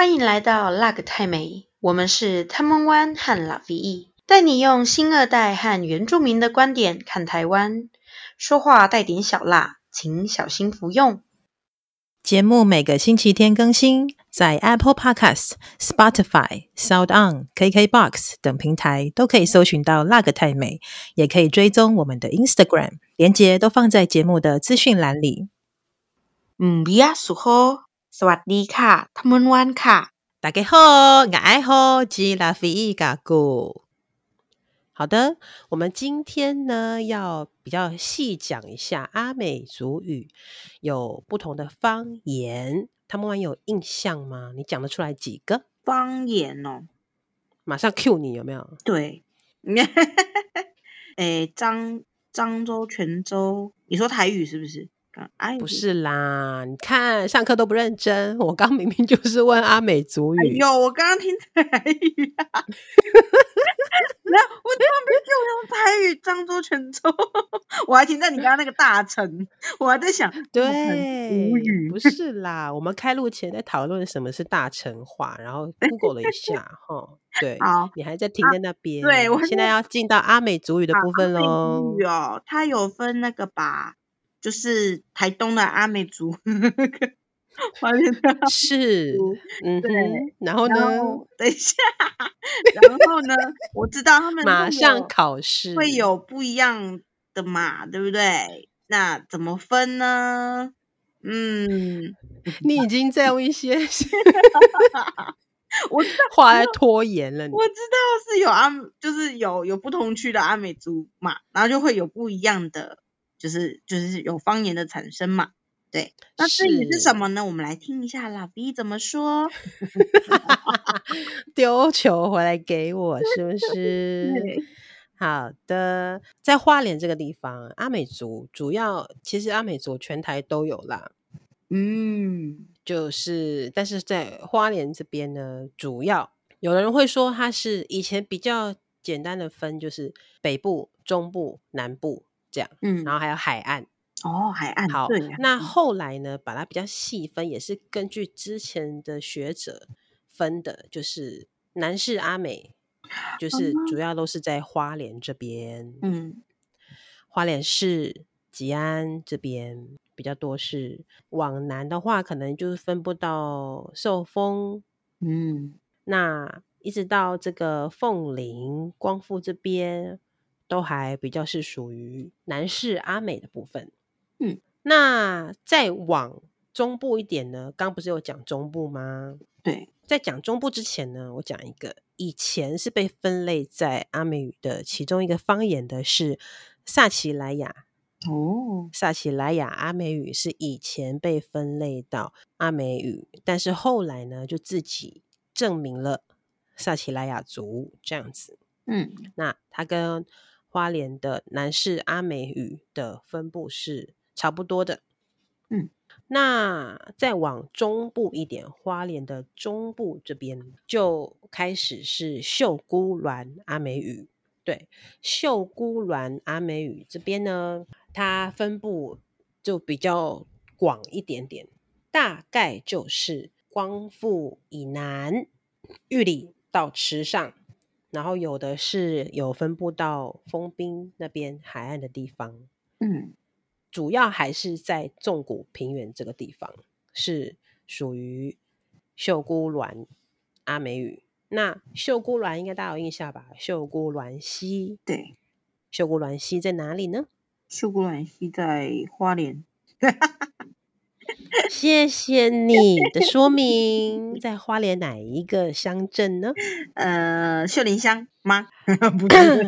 欢迎来到辣个泰美，我们是 Taiwan One 和 Lavie，带你用新二代和原住民的观点看台湾，说话带点小辣，请小心服用。节目每个星期天更新，在 Apple Podcast、Spotify、Sound On、KKBox 等平台都可以搜寻到辣个泰美，也可以追踪我们的 Instagram，连接都放在节目的资讯栏里。嗯，比亚苏吼， สวัสดีค่ะทัมวันวันค่ะ，大家好，我爱好吉拉菲伊嘎古。好的，我们今天呢要比较细讲一下阿美族语有不同的方言，他们有印象吗？你讲得出来几个方言哦？马上 Q 你有没有？对，诶，漳漳州、泉州，你说台语是不是？ 哎，不是啦！你看上课都不认真，我刚明明就是问阿美族语。有、哎，我刚刚听台语啊！我刚刚没给我用台语。漳州、泉州，我还听在你刚刚那个大城，我还在想，对，无语。不是啦，我们开录前在讨论什么是大城话，然后 Google 了一下，哈，对，好，你还在停在那边。啊、对，我现在要进到阿美族语的部分喽。有、它有分那个吧？就是台东的阿美族，是，嗯，对，然后呢？等一下，然后呢？我知道他们马上考试会有不一样的嘛，对不对？那怎么分呢？嗯，你已经在用一些 我知道话在拖延了。我知道是有阿，就是有有不同区的阿美族嘛，然后就会有不一样的。就是就是有方言的产生嘛，对。那至于是什么呢？我们来听一下 Lavie 怎么说。丢球回来给我，是不 是？好的，在花莲这个地方，阿美族主要其实阿美族全台都有啦。嗯，就是但是在花莲这边呢，主要有的人会说它是以前比较简单的分，就是北部、中部、南部。这样，嗯，然后还有海岸哦，海岸好。对，那后来呢，把它比较细分，也是根据之前的学者分的，就是南势阿美，就是主要都是在花莲这边，嗯，花莲市、吉安这边比较多是。往南的话，可能就是分布到寿丰，嗯，那一直到这个凤林、光复这边。都还比较是属于南势阿美的部分，嗯，那再往中部一点呢？刚不是有讲中部吗？对，在讲中部之前呢，我讲一个以前是被分类在阿美语的其中一个方言的是萨奇莱雅哦，萨奇莱雅阿美语是以前被分类到阿美语，但是后来呢就自己证明了萨奇莱雅族这样子，嗯，那它跟花莲的南势阿美语的分布是差不多的，嗯，那再往中部一点，花莲的中部这边就开始是秀姑峦阿美语，对，秀姑峦阿美语这边呢，它分布就比较广一点点，大概就是光复以南，玉里到池上。然后有的是有分布到丰滨那边海岸的地方，嗯，主要还是在纵谷平原这个地方是属于秀姑峦阿美语。那秀姑峦应该大家有印象吧？秀姑峦溪，对，秀姑峦溪在哪里呢？秀姑峦溪在花莲。谢谢你的说明，在花莲哪一个乡镇呢？呃，秀林乡吗？不是，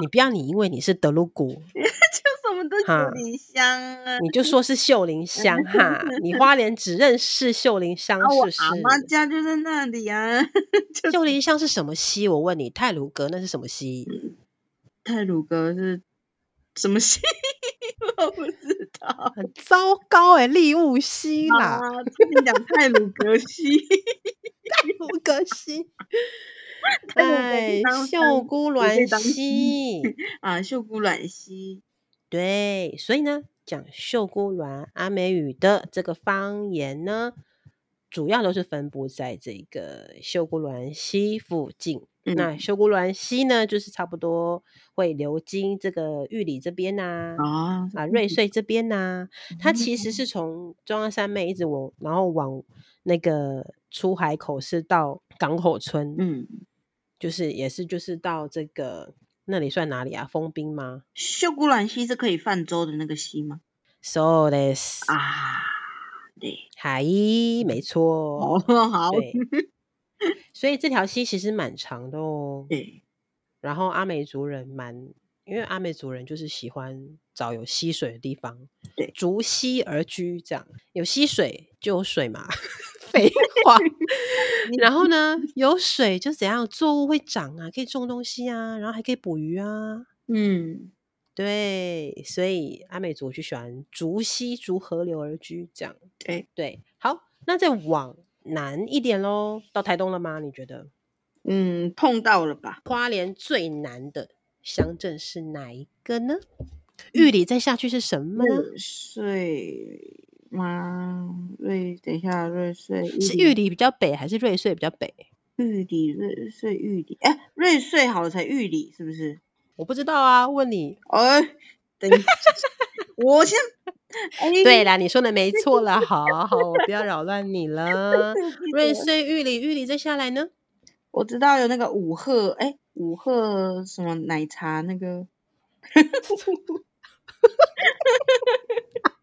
你 不要你，因为你是德鲁古，就什么都秀林乡啊，你就说是秀林乡哈。你花莲只认识秀林乡，是不是？阿妈家就在那里啊。秀林乡是什么溪？我问你，泰鲁阁那是什么溪？泰鲁阁是什么溪？我不知道，很糟糕哎、欸，立雾溪啦，听你讲泰鲁格西，泰鲁格西，哎，秀姑峦溪啊，秀姑峦溪，对，所以呢，讲秀姑峦阿美语的这个方言呢，主要都是分布在这个秀姑峦溪附近。嗯、那秀姑峦溪呢，就是差不多会流经这个玉里这边呐、啊，啊啊瑞穗这边呐、啊。它其实是从中央山脉一直往，然后往那个出海口是到港口村，嗯，就是也是就是到这个那里算哪里啊？丰滨吗？秀姑峦溪是可以泛舟的那个溪吗？So this 啊，对，海没错，哦好。所以这条溪其实蛮长的哦。对。然后阿美族人蛮，因为阿美族人就是喜欢找有溪水的地方，对，逐溪而居，这样有溪水就有水嘛，废话。然后呢，有水就怎样，作物会长啊，可以种东西啊，然后还可以捕鱼啊。嗯，对，所以阿美族就喜欢逐溪逐河流而居，这样。对对，好，那再往。南一点喽，到台东了吗？你觉得？嗯，碰到了吧。花莲最难的乡镇是哪一个呢？玉里再下去是什么呢？瑞吗？瑞，等一下，瑞穗是玉里比较北还是瑞穗比较北？玉里、瑞穗、玉里，哎、欸，瑞穗好了才玉里，是不是？我不知道啊，问你。哎、欸，等一下，我先。欸、对啦，你说的没错了。好好，我不要扰乱你了。瑞穗、玉里、玉里再下来呢？我知道有那个五鹤，哎、欸，五鹤什么奶茶那个？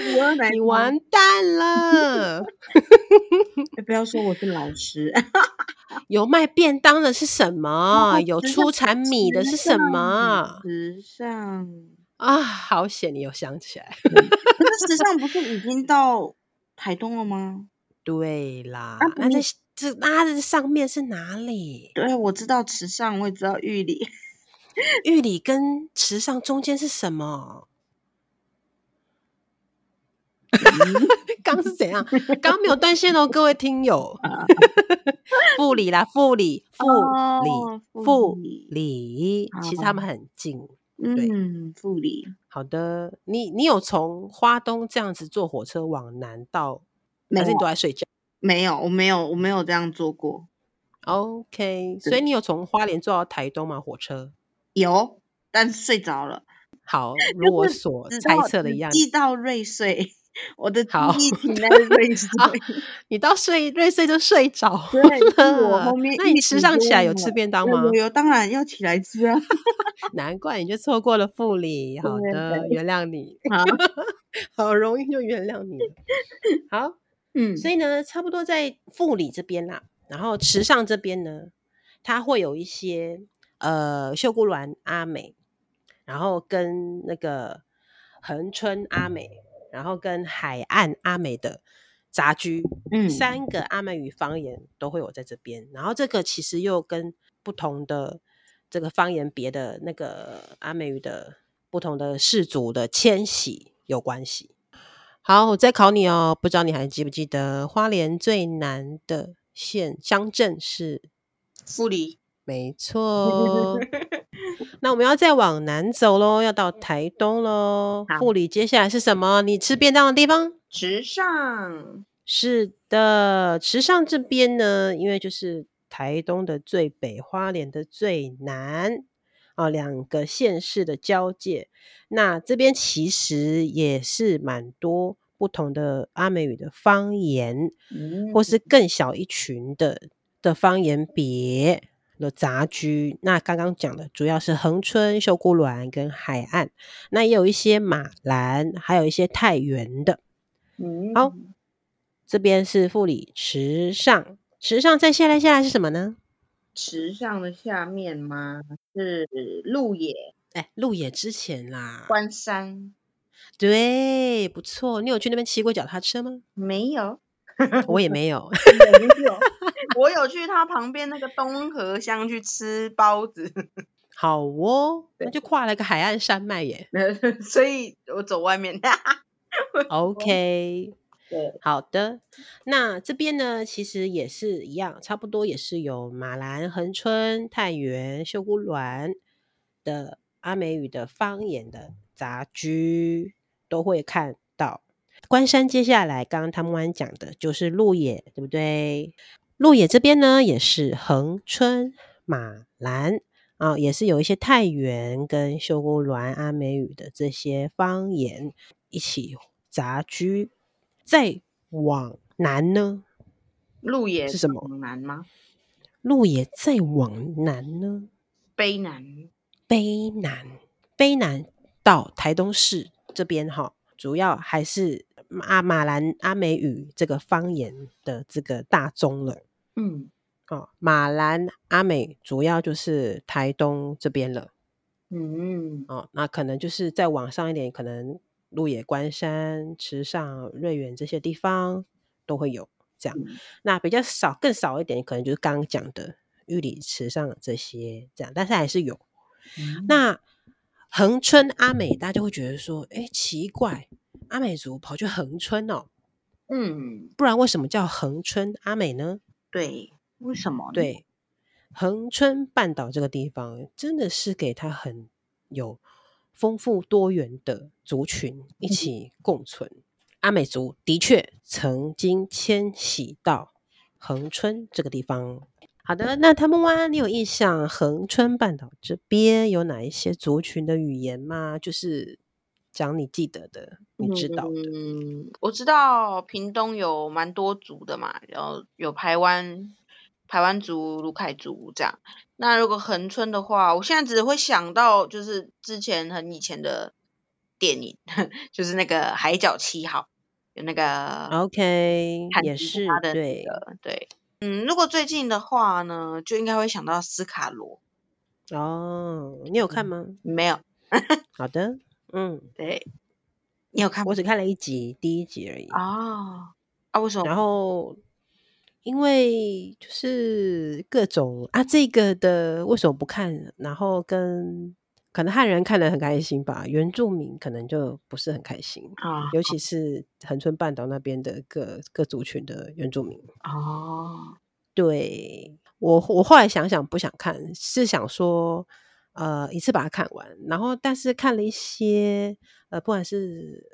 是五鹤奶？你完蛋了！欸、不要说我是老师。有卖便当的是什么？有出产米的是什么？时尚。啊，好险！你有想起来。可是池上不是已经到台东了吗？对啦，啊、那在这那这上面是哪里？对，我知道池上，我也知道玉里。玉里跟池上中间是什么？刚、嗯、是怎样？刚没有断线哦，各位听友。副理啦，副理，副理，副理，其实他们很近。嗯，副理。好的，你你有从花东这样子坐火车往南到，还是你都在睡觉？没有，我没有，我没有这样坐过。OK，所以你有从花莲坐到台东吗？火车有，但是睡着了。好，如我所 猜测的一样，寄到瑞穗。我的记忆停在瑞穗，你到睡瑞穗就睡着了。我后面，那你吃上起来有吃便当吗？有，有，当然要起来吃啊。难怪你就错过了富里。好的，原谅你。好，好容易就原谅你。好，嗯，所以呢，差不多在富里这边啦。然后池上这边呢，它会有一些呃秀姑峦阿美，然后跟那个恒春阿美。然后跟海岸阿美的杂居，嗯，三个阿美语方言都会有在这边。然后这个其实又跟不同的这个方言别的那个阿美语的不同的氏族的迁徙有关系。好，我再考你哦，不知道你还记不记得花莲最南的县乡镇是富里？没错。那我们要再往南走喽，要到台东喽。护理接下来是什么？你吃便当的地方？池上。是的，池上这边呢，因为就是台东的最北，花莲的最南啊，两个县市的交界。那这边其实也是蛮多不同的阿美语的方言，嗯、或是更小一群的的方言别。的杂居，那刚刚讲的主要是恒春、秀姑峦跟海岸，那也有一些马兰，还有一些太原的。嗯，好，这边是富里池上，池上再下来下来是什么呢？池上的下面吗？是鹿野。哎，鹿野之前啦，关山。对，不错。你有去那边骑过脚踏车吗？没有。我也没有 我有去他旁边那个东河乡去吃包子。好哦，那就跨了个海岸山脉耶。所以我走外面。OK，对，好的。那这边呢，其实也是一样，差不多也是有马兰、恒春、太原、秀姑峦的阿美语的方言的杂居都会看到。关山接下来刚刚他们讲的就是鹿野，对不对？鹿野这边呢，也是恒春、马兰啊、哦，也是有一些太原跟秀姑峦阿美语的这些方言一起杂居。再往南呢？鹿野是什么？往南吗？鹿野再往南呢？卑南，卑南，卑南到台东市这边哈，主要还是阿马兰阿美语这个方言的这个大宗了。嗯，哦，马兰阿美主要就是台东这边了。嗯，哦，那可能就是再往上一点，可能鹿野、关山、池上、瑞园这些地方都会有。这样，那比较少，更少一点，可能就是刚刚讲的玉里、池上这些这样，但是还是有。嗯、那恒春阿美，大家就会觉得说，哎，奇怪，阿美族跑去恒春哦，嗯，不然为什么叫恒春阿美呢？对，为什么？对，恒春半岛这个地方真的是给他很有丰富多元的族群一起共存。嗯阿美族的确曾经迁徙到恒春这个地方。好的，那他们哇，你有印象恒春半岛这边有哪一些族群的语言吗？就是讲你记得的，你知道的。嗯，我知道屏东有蛮多族的嘛，然后有台湾、台湾族、卢凯族这样。那如果恒春的话，我现在只会想到就是之前很以前的。电影 就是那个《海角七号》，有那个 OK，也是他的对对，嗯，如果最近的话呢，就应该会想到斯卡罗。哦，你有看吗？嗯、没有。好的，嗯，对，你有看？我只看了一集，第一集而已。哦，啊，为什么？然后因为就是各种啊，这个的为什么不看？然后跟。可能汉人看得很开心吧，原住民可能就不是很开心啊，尤其是恒春半岛那边的各各族群的原住民哦。对，我我后来想想不想看，是想说呃一次把它看完，然后但是看了一些呃不管是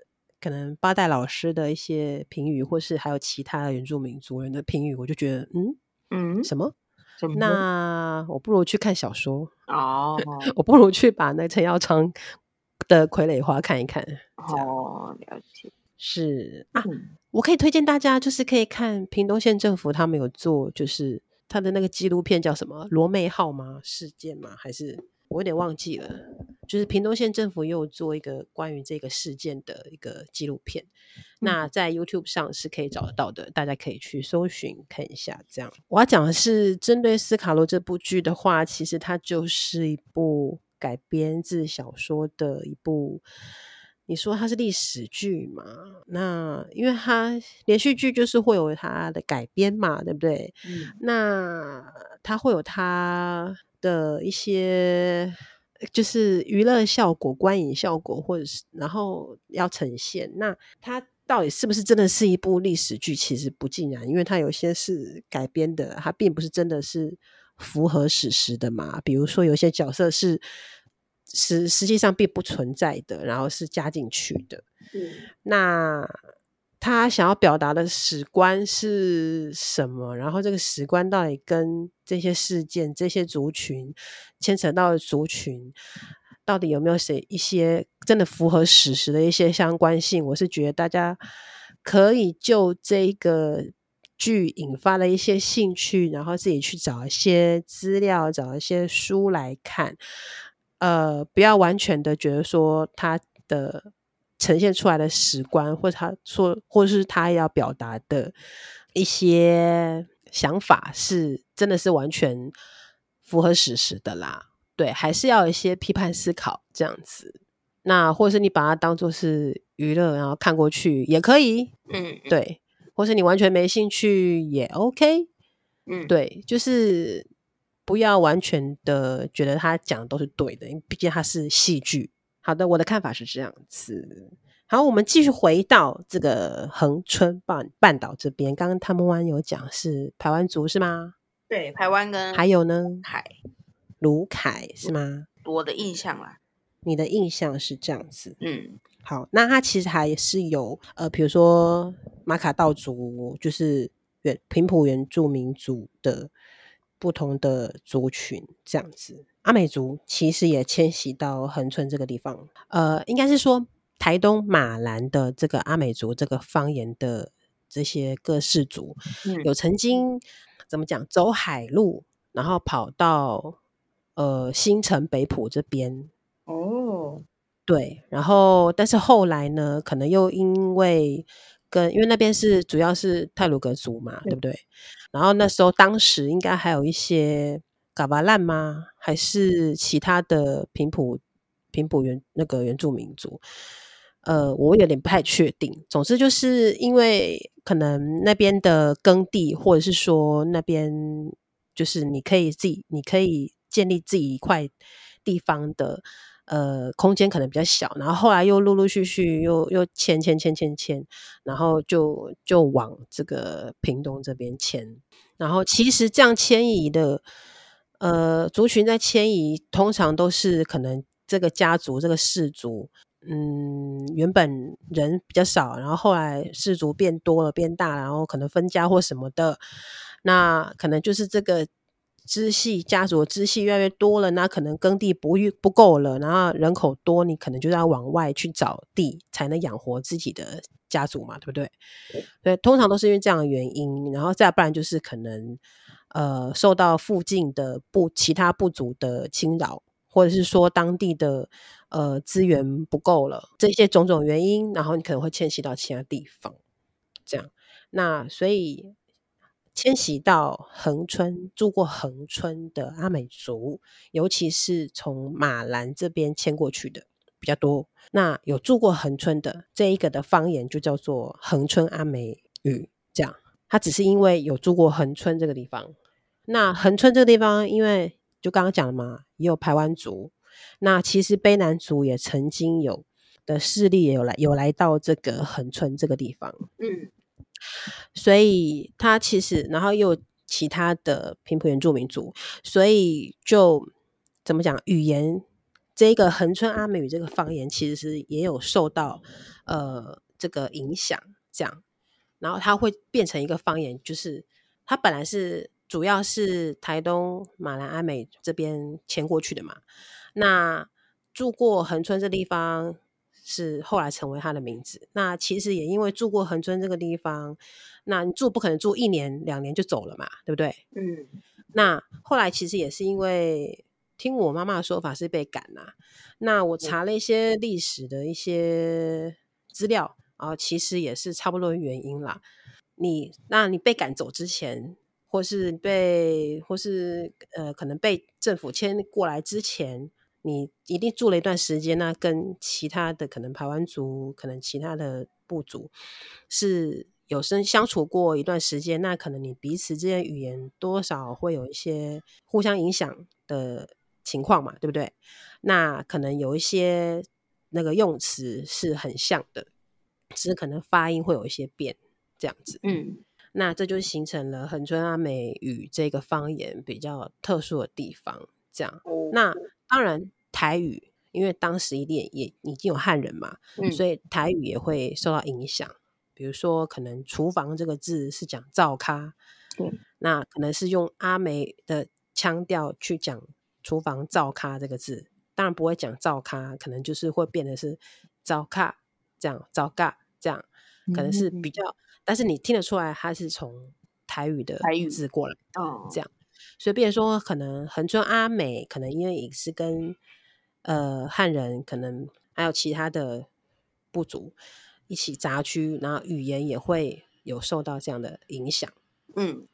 可能八代老师的一些评语，或是还有其他的原住民族人的评语，我就觉得嗯嗯什么？那我不如去看小说哦，我不如去把那陈耀昌的《傀儡花》看一看。哦，了解。是啊，嗯、我可以推荐大家，就是可以看屏东县政府他们有做，就是他的那个纪录片叫什么“罗妹号”吗？事件吗？还是我有点忘记了。就是屏东县政府又有做一个关于这个事件的一个纪录片，嗯、那在 YouTube 上是可以找得到的，大家可以去搜寻看一下。这样，我要讲的是针对斯卡罗这部剧的话，其实它就是一部改编自小说的一部。你说它是历史剧嘛？那因为它连续剧就是会有它的改编嘛，对不对？嗯，那它会有它的一些。就是娱乐效果、观影效果，或者是然后要呈现，那它到底是不是真的是一部历史剧？其实不尽然，因为它有些是改编的，它并不是真的是符合史实的嘛。比如说，有些角色是实实际上并不存在的，然后是加进去的。嗯，那。他想要表达的史观是什么？然后这个史观到底跟这些事件、这些族群牵扯到的族群，到底有没有谁一些真的符合史实的一些相关性？我是觉得大家可以就这个剧引发了一些兴趣，然后自己去找一些资料、找一些书来看。呃，不要完全的觉得说他的。呈现出来的史观，或者他说，或是他要表达的一些想法，是真的是完全符合史实的啦。对，还是要有一些批判思考这样子。那或者是你把它当做是娱乐，然后看过去也可以。嗯，对。或是你完全没兴趣也 OK。嗯，对，就是不要完全的觉得他讲的都是对的，因为毕竟他是戏剧。好的，我的看法是这样子。好，我们继续回到这个恒春半半岛这边。刚刚他们湾有讲是台湾族是吗？对，台湾跟还有呢，凯鲁凯是吗？我的印象啦，你的印象是这样子。嗯，好，那他其实还是有呃，比如说马卡道族，就是原平埔原住民族的不同的族群这样子。阿美族其实也迁徙到恒春这个地方，呃，应该是说台东马兰的这个阿美族这个方言的这些各氏族，嗯、有曾经怎么讲走海路，然后跑到呃新城北埔这边哦。对，然后但是后来呢，可能又因为跟因为那边是主要是泰鲁格族嘛，对，对不对？然后那时候当时应该还有一些嘎巴烂吗？还是其他的平埔平埔原那个原住民族？呃，我有点不太确定。总之就是因为可能那边的耕地，或者是说那边就是你可以自己，你可以建立自己一块地方的。呃，空间可能比较小，然后后来又陆陆续续又又迁迁迁迁迁，然后就就往这个屏东这边迁。然后其实这样迁移的，呃，族群在迁移，通常都是可能这个家族这个氏族，嗯，原本人比较少，然后后来氏族变多了变大，然后可能分家或什么的，那可能就是这个。支系家族的支系越来越多了，那可能耕地不不够了，然后人口多，你可能就要往外去找地，才能养活自己的家族嘛，对不对？对，通常都是因为这样的原因，然后再不然就是可能呃受到附近的部其他部族的侵扰，或者是说当地的呃资源不够了，这些种种原因，然后你可能会迁徙到其他地方，这样，那所以。迁徙到恒春，住过恒春的阿美族，尤其是从马兰这边迁过去的比较多。那有住过恒春的这一个的方言就叫做恒春阿美语，这样。他只是因为有住过恒春这个地方。那恒春这个地方，因为就刚刚讲了嘛，也有排湾族。那其实卑南族也曾经有的势力也有来有来到这个恒春这个地方。嗯。所以他其实，然后又其他的平埔原住民族，所以就怎么讲，语言这个恒春阿美语这个方言，其实是也有受到呃这个影响，这样，然后它会变成一个方言，就是它本来是主要是台东马兰阿美这边迁过去的嘛，那住过恒春这地方。是后来成为他的名字。那其实也因为住过恒春这个地方，那你住不可能住一年两年就走了嘛，对不对？嗯。那后来其实也是因为听我妈妈的说法是被赶啦、啊。那我查了一些历史的一些资料啊，其实也是差不多的原因啦。你那你被赶走之前，或是被或是呃可能被政府迁过来之前。你一定住了一段时间，那跟其他的可能排湾族，可能其他的部族是有生相处过一段时间，那可能你彼此之间语言多少会有一些互相影响的情况嘛，对不对？那可能有一些那个用词是很像的，只是可能发音会有一些变，这样子。嗯，那这就形成了恒春阿美语这个方言比较特殊的地方。这样，那当然。台语，因为当时一定也，已经有汉人嘛，嗯，所以台语也会受到影响。比如说，可能厨房这个字是讲灶咖，嗯，那可能是用阿梅的腔调去讲厨房灶咖这个字，当然不会讲灶咖，可能就是会变得是灶咖这样，灶咖这样，可能是比较，嗯，但是你听得出来，它是从台语的字过来，哦，这样，所以变成说，可能恒春阿美，可能因为也是跟呃，汉人可能还有其他的部族一起杂居，然后语言也会有受到这样的影响。嗯，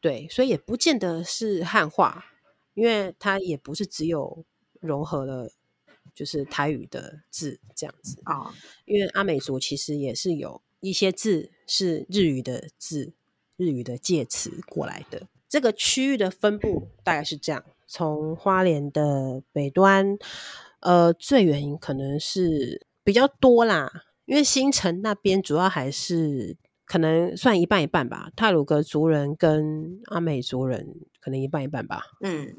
对，所以也不见得是汉化，因为它也不是只有融合了就是台语的字这样子啊。哦，因为阿美族其实也是有一些字是日语的字，日语的介词过来的。这个区域的分布大概是这样。从花莲的北端，呃，最远可能是比较多啦，因为新城那边主要还是可能算一半一半吧，泰鲁格族人跟阿美族人可能一半一半吧。嗯，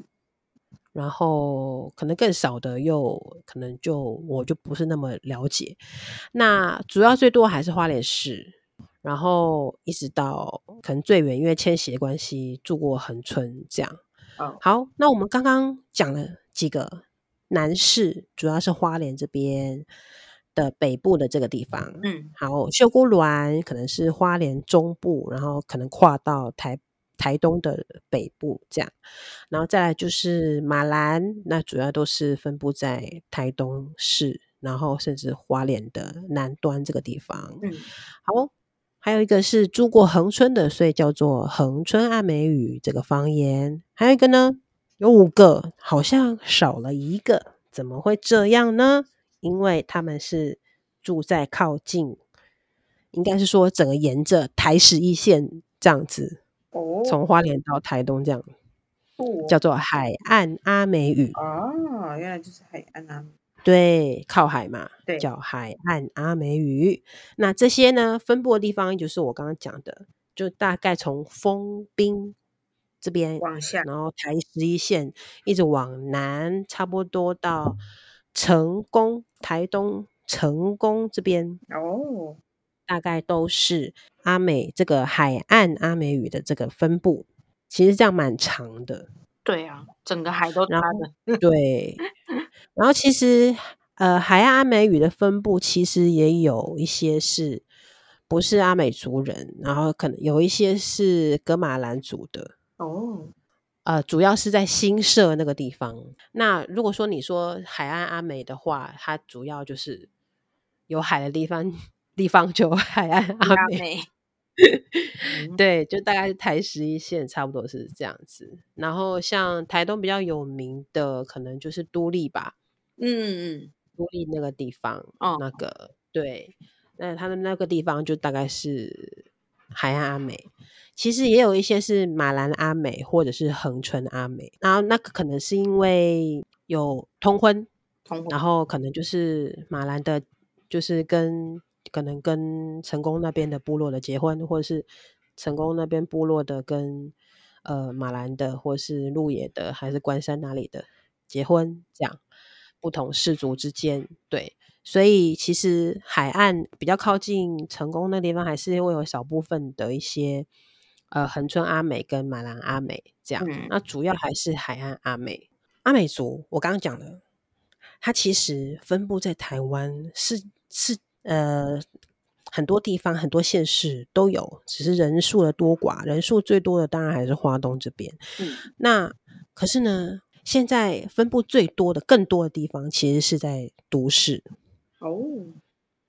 然后可能更少的又可能就我就不是那么了解。那主要最多还是花莲市，然后一直到可能最远，因为迁徙的关系住过恒春这样。哦，好，那我们刚刚讲了几个南市，主要是花莲这边的北部的这个地方。嗯，好，秀姑峦可能是花莲中部，然后可能跨到台。台东的北部这样，然后再来就是马兰，那主要都是分布在台东市，然后甚至花莲的南端这个地方。嗯，好，还有一个是住过恒春的，所以叫做恒春阿美语这个方言。还有一个呢，有五个，好像少了一个，怎么会这样呢？因为他们是住在靠近，应该是说整个沿着台十一线这样子。从花莲到台东这样，哦、叫做海岸阿美语哦，原来就是海岸阿美。对，靠海嘛，对，叫海岸阿美语。那这些呢，分布的地方就是我刚刚讲的，就大概从丰滨这边往下，然后台十一线一直往南，差不多到成功，台东成功这边哦。大概都是阿美这个海岸阿美语的这个分布，其实这样蛮长的。对啊，整个海都拉的。对，然后其实呃，海岸阿美语的分布其实也有一些是不是阿美族人，然后可能有一些是格马兰族的。哦，呃，主要是在新社那个地方。那如果说你说海岸阿美的话，它主要就是有海的地方。地方就海岸阿美，美对，就大概是台十一线，差不多是这样子。然后像台东比较有名的，可能就是都立吧，嗯嗯，都立那个地方，哦，那个对，那他们那个地方就大概是海岸阿美。其实也有一些是马兰阿美或者是恒春阿美，然后那个可能是因为有通婚，通婚，然后可能就是马兰的，就是跟。可能跟成功那边的部落的结婚，或者是成功那边部落的跟呃马兰的，或是鹿野的，还是关山哪里的结婚，这样不同氏族之间，对，所以其实海岸比较靠近成功那地方，还是会有少部分的一些呃恒春阿美跟马兰阿美这样，嗯，那主要还是海岸阿美。阿美族我刚刚讲的，它其实分布在台湾是是。呃，很多地方、很多县市都有，只是人数的多寡。人数最多的当然还是花东这边。嗯，那可是呢，现在分布最多的、更多的地方，其实是在都市。哦，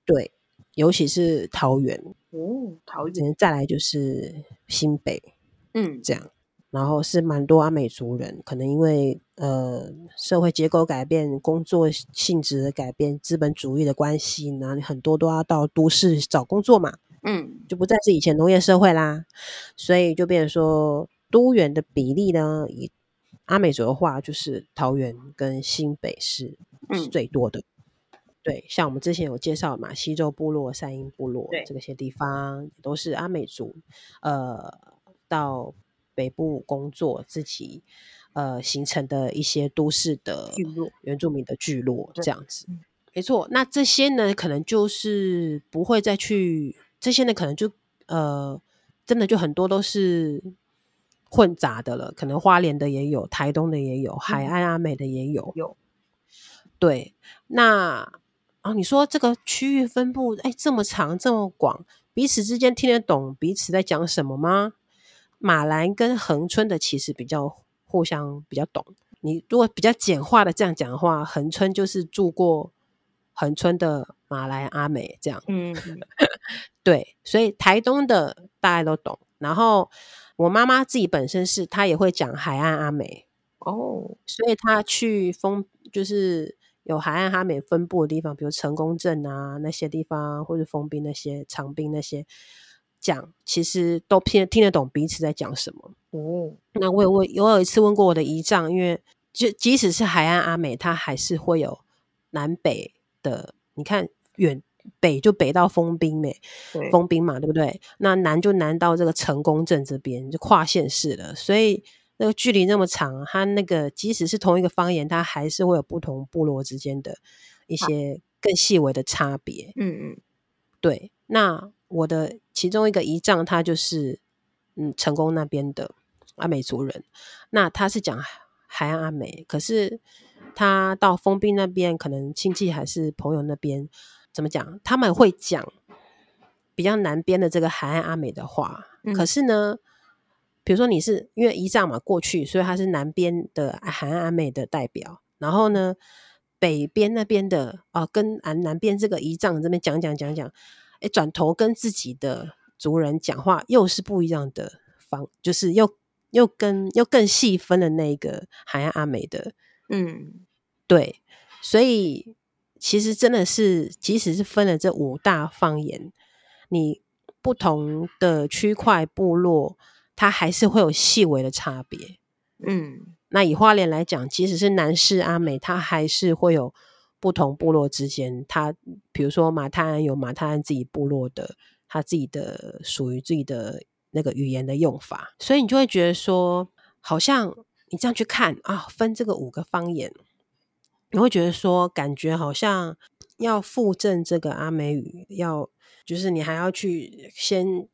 对，尤其是桃园。哦，桃园。再来就是新北。嗯，这样。然后是蛮多阿美族人，可能因为呃社会结构改变、工作性质的改变、资本主义的关系，然后很多都要到都市找工作嘛，嗯，就不再是以前农业社会啦，所以就变成说都园的比例呢，以阿美族的话，就是桃园跟新北市是最多的。嗯、对，像我们之前有介绍嘛，西周部落、三英部落这些地方都是阿美族，呃，到。北部工作自己呃形成的一些都市的原住民的聚落这样子，没错。那这些呢，可能就是不会再去这些呢，可能就呃真的就很多都是混杂的了。可能花莲的也有，台东的也有，海岸阿美的也有。有对，那啊，你说这个区域分布哎这么长这么广，彼此之间听得懂彼此在讲什么吗？马兰跟恒春的其实比较互相比较懂。你如果比较简化的这样讲的话，恒春就是住过恒春的马兰阿美这样。嗯，对，所以台东的大家都懂。然后我妈妈自己本身是她也会讲海岸阿美哦，所以她去封就是有海岸阿美分布的地方，比如成功镇啊那些地方，或者封滨那些长滨那些。讲其实都听听得懂彼此在讲什么哦。那我有我有有一次问过我的姨丈，因为就即使是海岸阿美，它还是会有南北的。你看远北就北到丰滨美，丰滨嘛，对不对？那南就南到这个成功镇这边，就跨县市了。所以那个距离那么长，它那个即使是同一个方言，它还是会有不同部落之间的一些更细微的差别。嗯嗯，对。那我的其中一个姨丈，他就是嗯成功那边的阿美族人，那他是讲海岸阿美，可是他到丰滨那边，可能亲戚还是朋友那边，怎么讲？他们会讲比较南边的这个海岸阿美的话，嗯、可是呢，比如说你是因为姨丈嘛过去，所以他是南边的海岸阿美的代表，然后呢，北边那边的啊、呃，跟南南边这个姨丈这边讲讲讲讲。哎，转头跟自己的族人讲话，又是不一样的方，就是又又跟又更细分的那个海岸阿美的，嗯，对，所以其实真的是，即使是分了这五大方言，你不同的区块部落，它还是会有细微的差别。嗯，那以花莲来讲，即使是南势阿美，它还是会有。不同部落之间，他比如说马太安有马太安自己部落的，他自己的属于自己的那个语言的用法，所以你就会觉得说，好像你这样去看啊，分这个五个方言，你会觉得说，感觉好像要附赠这个阿美语，要就是你还要去先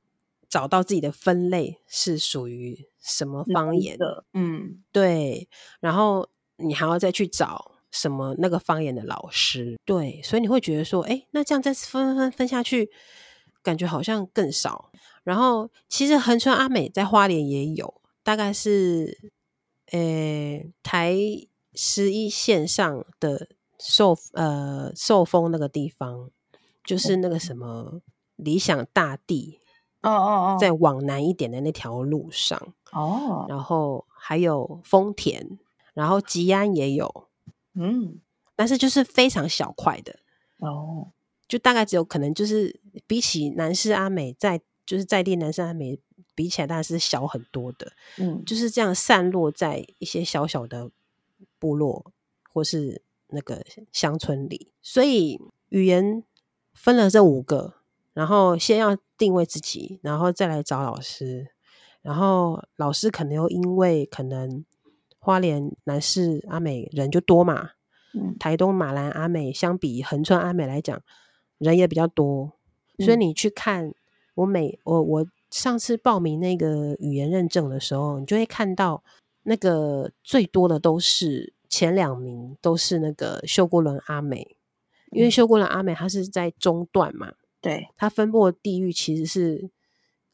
找到自己的分类是属于什么方言的，嗯，对，然后你还要再去找。什么那个方言的老师，对，所以你会觉得说，哎，那这样再分分分下去，感觉好像更少。然后其实恒春阿美在花莲也有，大概是，呃，台十一线上的受呃受封那个地方，就是那个什么理想大地，哦哦哦，再往南一点的那条路上，哦，然后还有丰田，然后吉安也有。嗯，但是就是非常小块的。哦，就大概只有可能就是比起南势阿美在就是在地南势阿美比起来，当然是小很多的。嗯，就是这样散落在一些小小的部落或是那个乡村里，所以语言分了这五个，然后先要定位自己，然后再来找老师，然后老师可能又因为可能。花莲南势阿美人就多嘛，嗯，台东马兰阿美相比恒春阿美来讲，人也比较多，所以你去看我每我我上次报名那个语言认证的时候，你就会看到那个最多的都是前两名都是那个秀姑伦阿美，因为秀姑伦阿美它是在中段嘛，对，它分布的地域其实是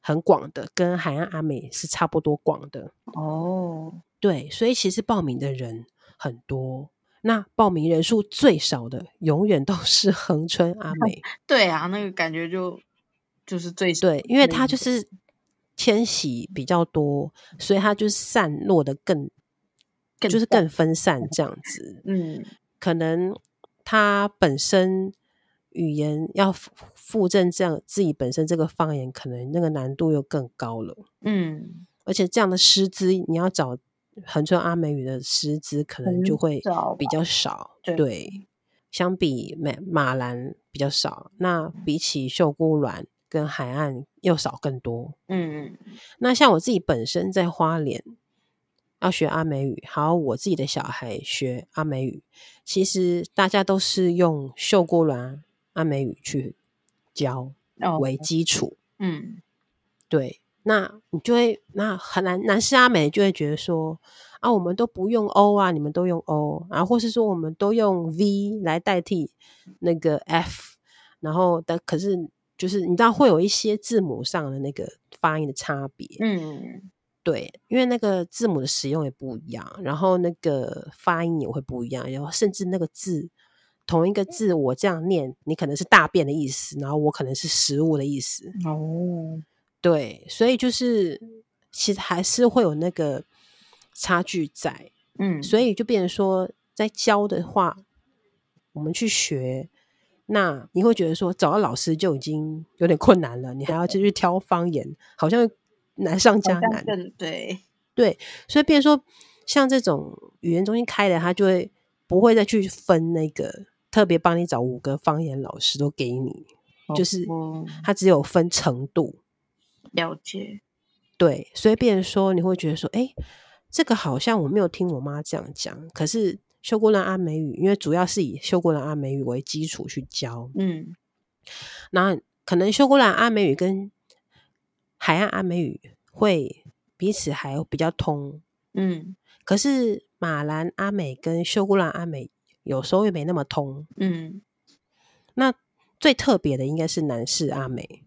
很广的，跟海岸阿美是差不多广的哦。对，所以其实报名的人很多，那报名人数最少的永远都是恒春阿美。对啊，那个感觉就就是最少，对，因为它就是迁徙比较多，所以它就是散落的更，更就是更分散这样子。嗯，可能它本身语言要附正这样自己本身这个方言，可能那个难度又更高了。嗯，而且这样的师资你要找。恒春阿美语的师资可能就会比较少，对，对，相比马马兰比较少，那比起秀姑峦跟海岸又少更多。嗯嗯，那像我自己本身在花莲要学阿美语，还有我自己的小孩学阿美语，其实大家都是用秀姑峦阿美语去教为基础。哦，嗯，对。那你就会，那很难，男士阿美就会觉得说啊，我们都不用 O 啊，你们都用 O 啊，或是说我们都用 V 来代替那个 F，然后但可是就是你知道会有一些字母上的那个发音的差别，嗯，对，因为那个字母的使用也不一样，然后那个发音也会不一样，然后甚至那个字同一个字我这样念，你可能是大便的意思，然后我可能是食物的意思，哦。对，所以就是其实还是会有那个差距在，嗯，所以就变成说，在教的话，我们去学，那你会觉得说找到老师就已经有点困难了，你还要继续 挑方言，好像难上加难。对 对，所以变成说，像这种语言中心开的，他就会不会再去分那个特别帮你找五个方言老师都给你，哦、就是他只有分程度。了解，对，所以变成说，你会觉得说，哎，这个好像我没有听我妈这样讲，可是修姑峦阿美语，因为主要是以修姑峦阿美语为基础去教，嗯，那可能修姑峦阿美语跟海岸阿美语会彼此还比较通，嗯，可是马兰阿美跟修姑峦阿美有时候也没那么通，嗯，那最特别的应该是男士阿美，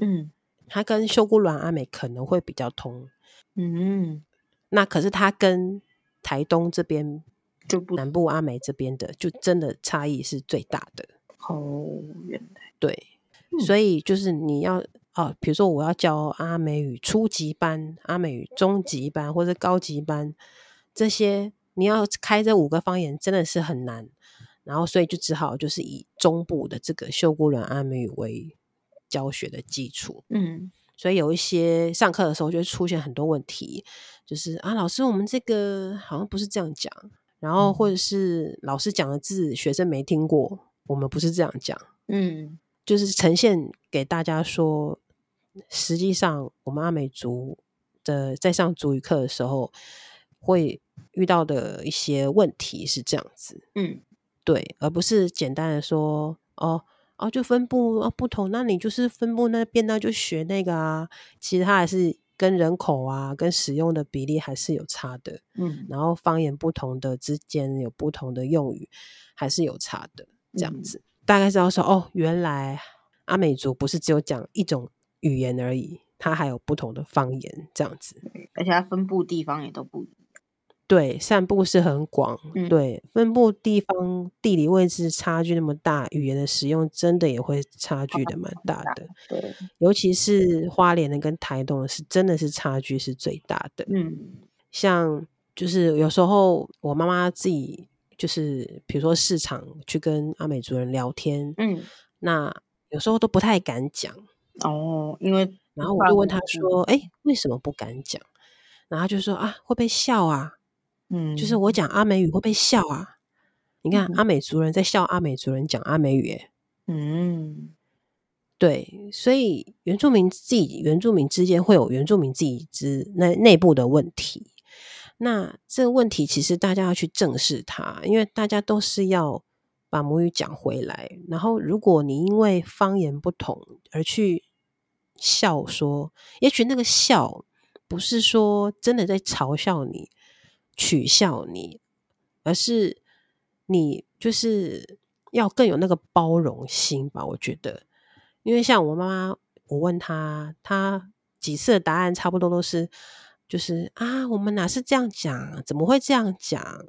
嗯，他跟修姑峦阿美可能会比较通，嗯，那可是他跟台东这边就不南部阿美这边的就真的差异是最大的。哦，原来。对，所以就是你要。哦，比如说我要教阿美语初级班、阿美语中级班或者高级班，这些你要开这五个方言真的是很难，然后所以就只好就是以中部的这个秀姑峦阿美语为教学的基础。嗯，所以有一些上课的时候就会出现很多问题，就是啊，老师我们这个好像不是这样讲，然后或者是老师讲的字学生没听过，我们不是这样讲。嗯。就是呈现给大家说，实际上我们阿美族的在上族语课的时候，会遇到的一些问题是这样子，嗯，对，而不是简单的说，哦哦，就分布哦不同，那你就是分布那边那，就学那个啊，其实它还是跟人口啊，跟使用的比例还是有差的，嗯，然后方言不同的之间有不同的用语，还是有差的，这样子。嗯大概知道说哦，原来阿美族不是只有讲一种语言而已，它还有不同的方言这样子，而且它分布地方也都不一样。对，散布是很广，嗯、对，分布地方地理位置差距那么大，语言的使用真的也会差距的蛮大的。对，尤其是花莲的跟台东的是真的是差距是最大的。嗯，像就是有时候我妈妈自己。就是比如说市场去跟阿美族人聊天，嗯，那有时候都不太敢讲哦，因为然后我就问她说：“哎、欸，为什么不敢讲？”然后他就说：“啊，会被笑啊，嗯，就是我讲阿美语会被笑啊。你看、嗯、阿美族人在笑阿美族人讲阿美语，嗯，对，所以原住民自己原住民之间会有原住民自己之内内部的问题。”那这个问题其实大家要去正视它，因为大家都是要把母语讲回来。然后，如果你因为方言不同而去笑说，也许那个笑不是说真的在嘲笑你、取笑你，而是你就是要更有那个包容心吧。我觉得，因为像我妈妈，我问她，她几次的答案差不多都是。就是啊，我们哪是这样讲？怎么会这样讲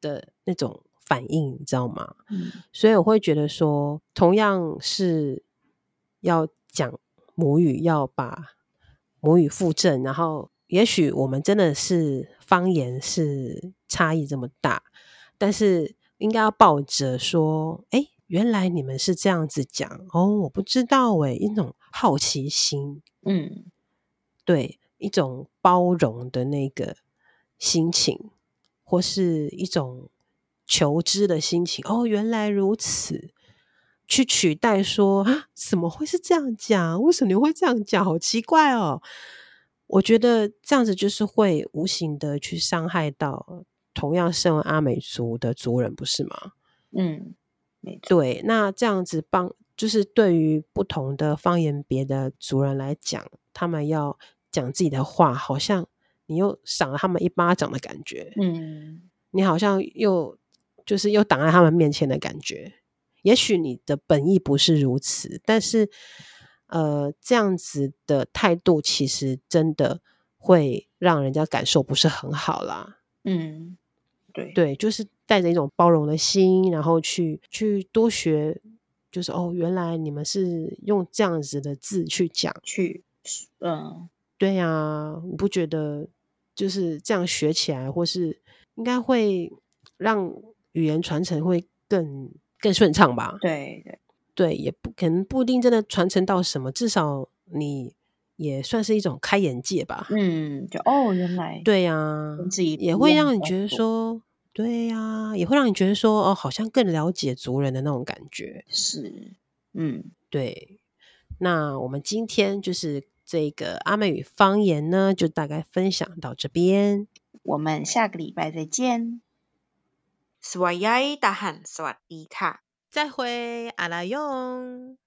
的那种反应，你知道吗？嗯，所以我会觉得说，同样是要讲母语，要把母语复正，然后也许我们真的是方言是差异这么大，但是应该要抱着说，哎，原来你们是这样子讲哦，我不知道哎，一种好奇心，嗯，对。一种包容的那个心情，或是一种求知的心情。哦，原来如此，去取代说啊，怎么会是这样讲？为什么你会这样讲？好奇怪哦！我觉得这样子就是会无形的去伤害到同样身为阿美族的族人，不是吗？嗯。对，那这样子帮，就是对于不同的方言别的族人来讲，他们要。讲自己的话，好像你又赏了他们一巴掌的感觉。嗯，你好像又就是又挡在他们面前的感觉。也许你的本意不是如此，但是呃，这样子的态度其实真的会让人家感受不是很好啦。嗯，对对，就是带着一种包容的心，然后去去多学，就是哦，原来你们是用这样子的字去讲，去嗯。对呀、啊，你不觉得就是这样学起来，或是应该会让语言传承会更更顺畅吧？对对对，也不可能不一定真的传承到什么，至少你也算是一种开眼界吧。嗯，就哦，原来对呀、啊，也会让你觉得说，对呀、啊，也会让你觉得说，哦，好像更了解族人的那种感觉。是，嗯，对。那我们今天就是。这个阿美语方言呢，就大概分享到这边。 我们下个礼拜再见。สวัสดีทหารสวัสดีค่ะ 再会阿拉勇